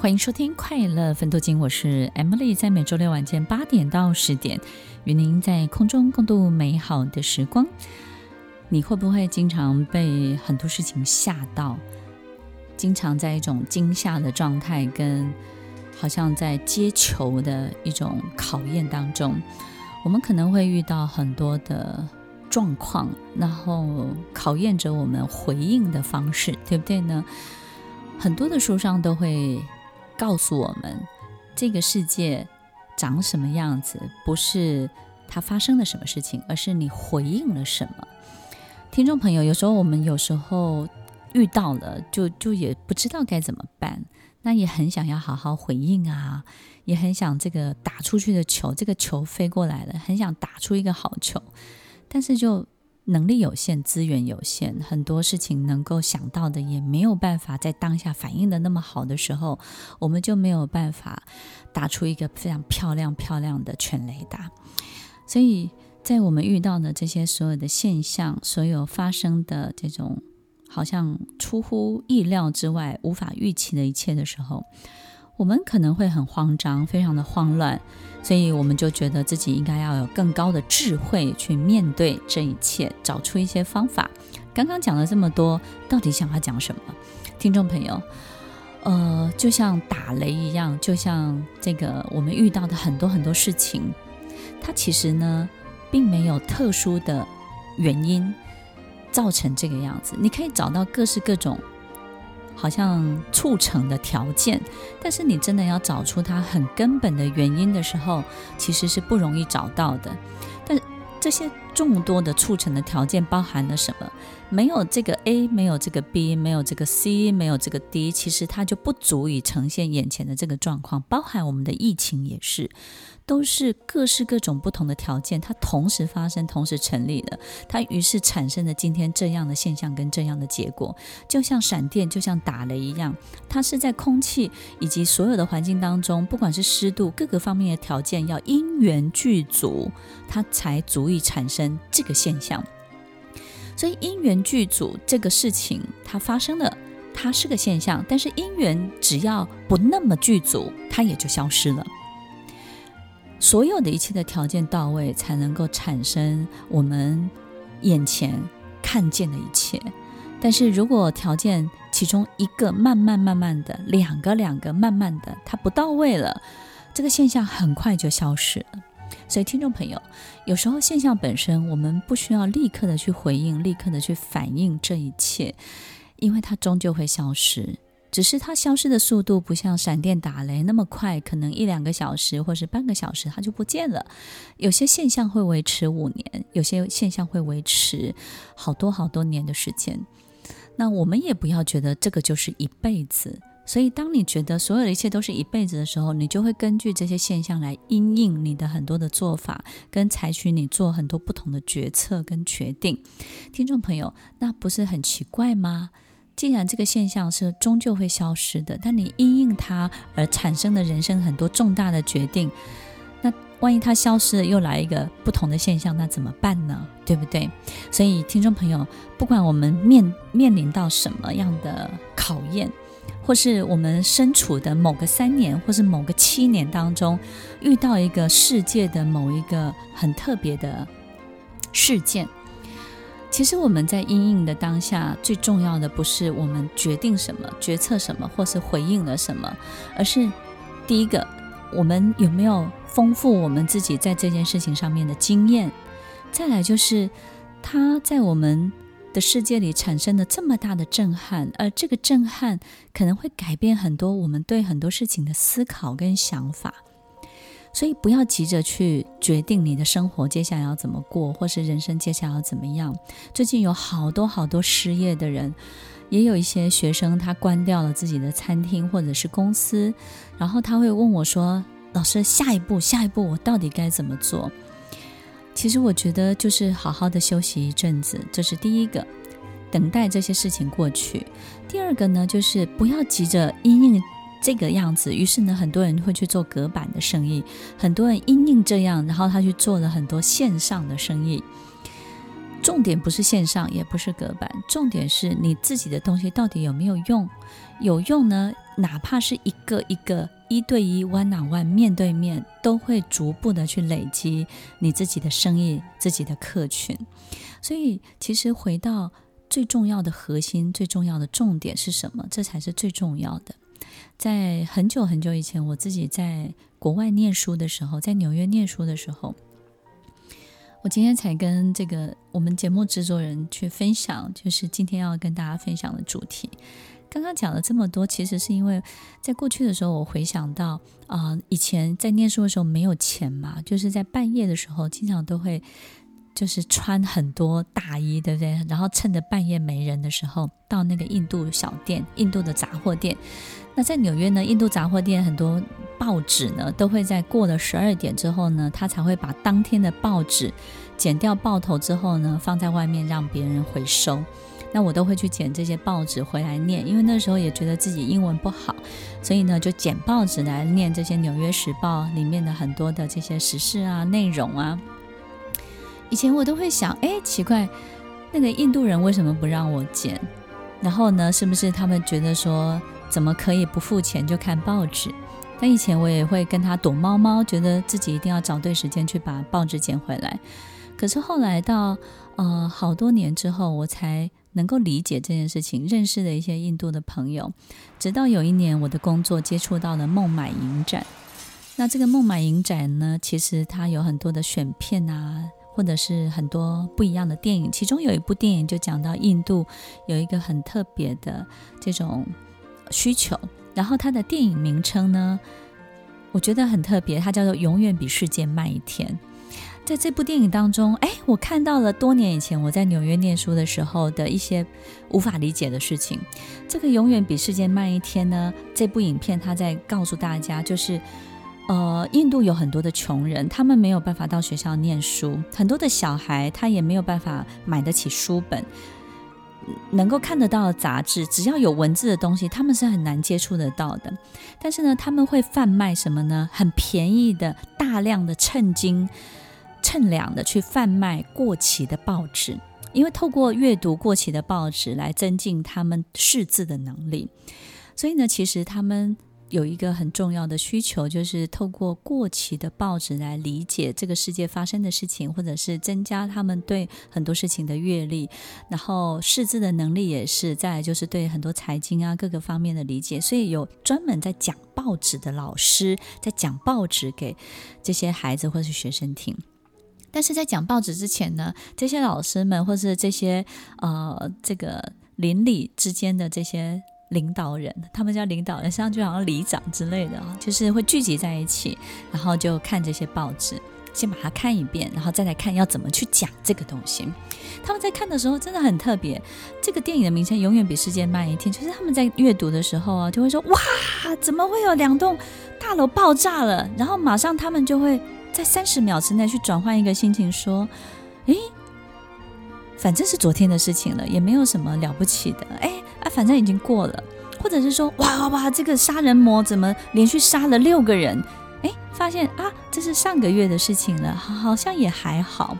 欢迎收听《快乐分多金》，我是 Emily，在每周六晚间八点到十点，与您在空中共度美好的时光。你会不会经常被很多事情吓到？经常在一种惊吓的状态，跟好像在接球的一种考验当中，我们可能会遇到很多的状况，然后考验着我们回应的方式，对不对呢？很多的书上都会。告诉我们，这个世界长什么样子，不是它发生了什么事情，而是你回应了什么。听众朋友，有时候我们有时候遇到了，就就也不知道该怎么办，那也很想要好好回应啊，也很想这个打出去的球，这个球飞过来了，很想打出一个好球，但是就。能力有限，资源有限，很多事情能够想到的也没有办法在当下反应的那么好的时候，我们就没有办法打出一个非常漂亮漂亮的全雷达。所以在我们遇到的这些所有的现象，所有发生的这种好像出乎意料之外、无法预期的一切的时候，我们可能会很慌张，非常的慌乱。所以我们就觉得自己应该要有更高的智慧去面对这一切，找出一些方法。刚刚讲了这么多，到底想要讲什么？听众朋友，呃，就像打雷一样，就像这个我们遇到的很多很多事情，它其实呢，并没有特殊的原因造成这个样子。你可以找到各式各种。好像促成的条件，但是你真的要找出它很根本的原因的时候，其实是不容易找到的。但这些众多的促成的条件包含了什么？没有这个 A，没有这个 B，没有这个 C，没有这个 D，其实它就不足以呈现眼前的这个状况。包含我们的疫情也是。都是各式各种不同的条件，它同时发生，同时成立的，它于是产生了今天这样的现象跟这样的结果，就像闪电，就像打雷一样，它是在空气以及所有的环境当中，不管是湿度各个方面的条件要因缘具足，它才足以产生这个现象。所以因缘具足这个事情它发生了，它是个现象，但是因缘只要不那么具足，它也就消失了。所有的一切的条件到位，才能够产生我们眼前看见的一切。但是如果条件其中一个慢慢慢慢的，两个两个慢慢的，它不到位了，这个现象很快就消失了。所以听众朋友，有时候现象本身，我们不需要立刻的去回应，立刻的去反应这一切，因为它终究会消失。只是它消失的速度不像闪电打雷那么快，可能一两个小时或是半个小时它就不见了。有些现象会维持五年，有些现象会维持好多好多年的时间。那我们也不要觉得这个就是一辈子。所以，当你觉得所有的一切都是一辈子的时候，你就会根据这些现象来因应你的很多的做法，跟采取你做很多不同的决策跟决定。听众朋友，那不是很奇怪吗？既然这个现象是终究会消失的，但你因应它而产生的人生很多重大的决定，那万一它消失了，又来一个不同的现象，那怎么办呢？对不对？所以，听众朋友，不管我们面面临到什么样的考验，或是我们身处的某个三年，或是某个七年当中，遇到一个世界的某一个很特别的事件。其实我们在阴影的当下，最重要的不是我们决定什么、决策什么，或是回应了什么，而是第一个，我们有没有丰富我们自己在这件事情上面的经验？再来就是，他在我们世界里产生了这么大的震撼，而这个震撼可能会改变很多我们对很多事情的思考跟想法。所以不要急着去决定你的生活接下来要怎么过，或是人生接下来要怎么样。最近有好多好多失业的人，也有一些学生他关掉了自己的餐厅或者是公司，然后他会问我说：“老师，下一步，下一步我到底该怎么做？”其实我觉得就是好好的休息一阵子，这是第一个，等待这些事情过去。第二个呢，就是不要急着因应这个样子。于是呢，很多人会去做隔板的生意，很多人因应这样，然后他去做了很多线上的生意。重点不是线上，也不是隔板，重点是你自己的东西到底有没有用？有用呢，哪怕是一个一个。一对一，one on one，面对面，都会逐步的去累积你自己的生意、自己的客群。所以，其实回到最重要的核心、最重要的重点是什么？这才是最重要的。在很久很久以前，我自己在国外念书的时候，在纽约念书的时候，我今天才跟这个我们节目制作人去分享，就是今天要跟大家分享的主题。刚刚讲了这么多，其实是因为在过去的时候，我回想到啊、呃，以前在念书的时候没有钱嘛，就是在半夜的时候，经常都会就是穿很多大衣，对不对？然后趁着半夜没人的时候，到那个印度小店、印度的杂货店。那在纽约呢，印度杂货店很多报纸呢，都会在过了十二点之后呢，他才会把当天的报纸剪掉报头之后呢，放在外面让别人回收。那我都会去捡这些报纸回来念，因为那时候也觉得自己英文不好，所以呢就捡报纸来念这些《纽约时报》里面的很多的这些时事啊、内容啊。以前我都会想，哎，奇怪，那个印度人为什么不让我捡？然后呢，是不是他们觉得说，怎么可以不付钱就看报纸？但以前我也会跟他躲猫猫，觉得自己一定要找对时间去把报纸捡回来。可是后来到呃好多年之后，我才。能够理解这件事情，认识的一些印度的朋友，直到有一年我的工作接触到了孟买影展。那这个孟买影展呢，其实它有很多的选片啊，或者是很多不一样的电影。其中有一部电影就讲到印度有一个很特别的这种需求，然后它的电影名称呢，我觉得很特别，它叫做《永远比世界慢一天》。在这部电影当中，哎，我看到了多年以前我在纽约念书的时候的一些无法理解的事情。这个永远比世界慢一天呢？这部影片它在告诉大家，就是，呃，印度有很多的穷人，他们没有办法到学校念书，很多的小孩他也没有办法买得起书本，能够看得到的杂志，只要有文字的东西，他们是很难接触得到的。但是呢，他们会贩卖什么呢？很便宜的、大量的称斤。称两的去贩卖过期的报纸，因为透过阅读过期的报纸来增进他们识字的能力，所以呢，其实他们有一个很重要的需求，就是透过过期的报纸来理解这个世界发生的事情，或者是增加他们对很多事情的阅历，然后识字的能力也是。再来就是对很多财经啊各个方面的理解，所以有专门在讲报纸的老师在讲报纸给这些孩子或是学生听。但是在讲报纸之前呢，这些老师们或是这些呃这个邻里之间的这些领导人，他们叫领导人，实际上就好像里长之类的，就是会聚集在一起，然后就看这些报纸，先把它看一遍，然后再来看要怎么去讲这个东西。他们在看的时候真的很特别。这个电影的名称永远比世界慢一天，就是他们在阅读的时候啊，就会说哇，怎么会有两栋大楼爆炸了？然后马上他们就会。在三十秒之内去转换一个心情，说：“诶，反正是昨天的事情了，也没有什么了不起的。诶，反正已经过了。或者是说，哇哇哇，这个杀人魔怎么连续杀了六个人？诶，发现啊，这是上个月的事情了，好像也还好。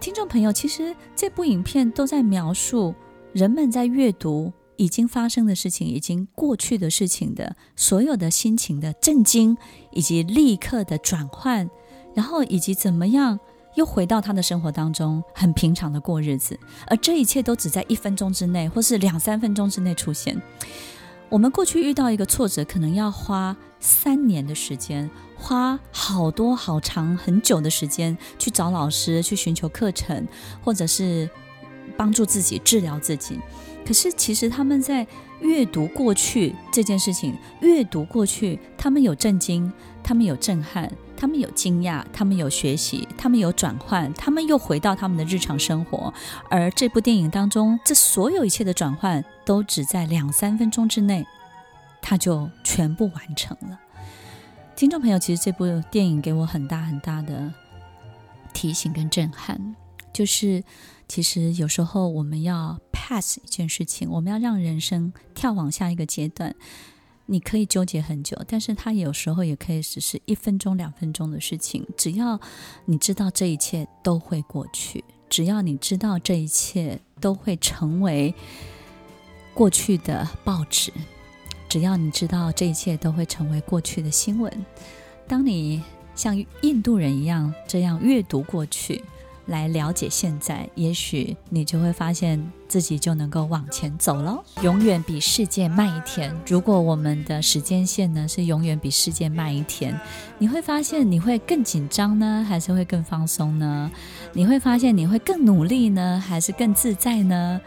听众朋友，其实这部影片都在描述人们在阅读。”已经发生的事情，已经过去的事情的所有的心情的震惊，以及立刻的转换，然后以及怎么样又回到他的生活当中，很平常的过日子，而这一切都只在一分钟之内，或是两三分钟之内出现。我们过去遇到一个挫折，可能要花三年的时间，花好多好长很久的时间去找老师，去寻求课程，或者是。帮助自己治疗自己。可是其实他们在阅读过去这件事情，阅读过去，他们有震惊，他们有震撼，他们有惊讶，他们有学习，他们有转换，他们又回到他们的日常生活。而这部电影当中，这所有一切的转换，都只在两三分钟之内，他就全部完成了。听众朋友，其实这部电影给我很大很大的提醒跟震撼，就是其实有时候我们要 pass 一件事情，我们要让人生跳往下一个阶段。你可以纠结很久，但是它有时候也可以只是一分钟、两分钟的事情。只要你知道这一切都会过去，只要你知道这一切都会成为过去的报纸。只要你知道这一切都会成为过去的新闻，当你像印度人一样这样阅读过去，来了解现在，也许你就会发现自己就能够往前走喽。永远比世界慢一天。如果我们的时间线呢是永远比世界慢一天，你会发现你会更紧张呢，还是会更放松呢？你会发现你会更努力呢，还是更自在呢？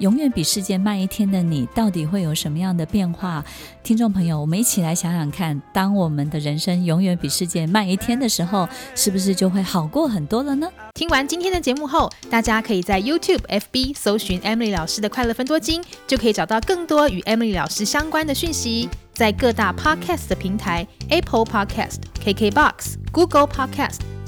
永远比世界慢一天的你，到底会有什么样的变化？听众朋友，我们一起来想想看，当我们的人生永远比世界慢一天的时候，是不是就会好过很多了呢？听完今天的节目后，大家可以在 YouTube、FB 搜寻 Emily 老师的快乐分多金，就可以找到更多与 Emily 老师相关的讯息。在各大 Podcast 的平台，Apple Podcast、KKBox、Google Podcast、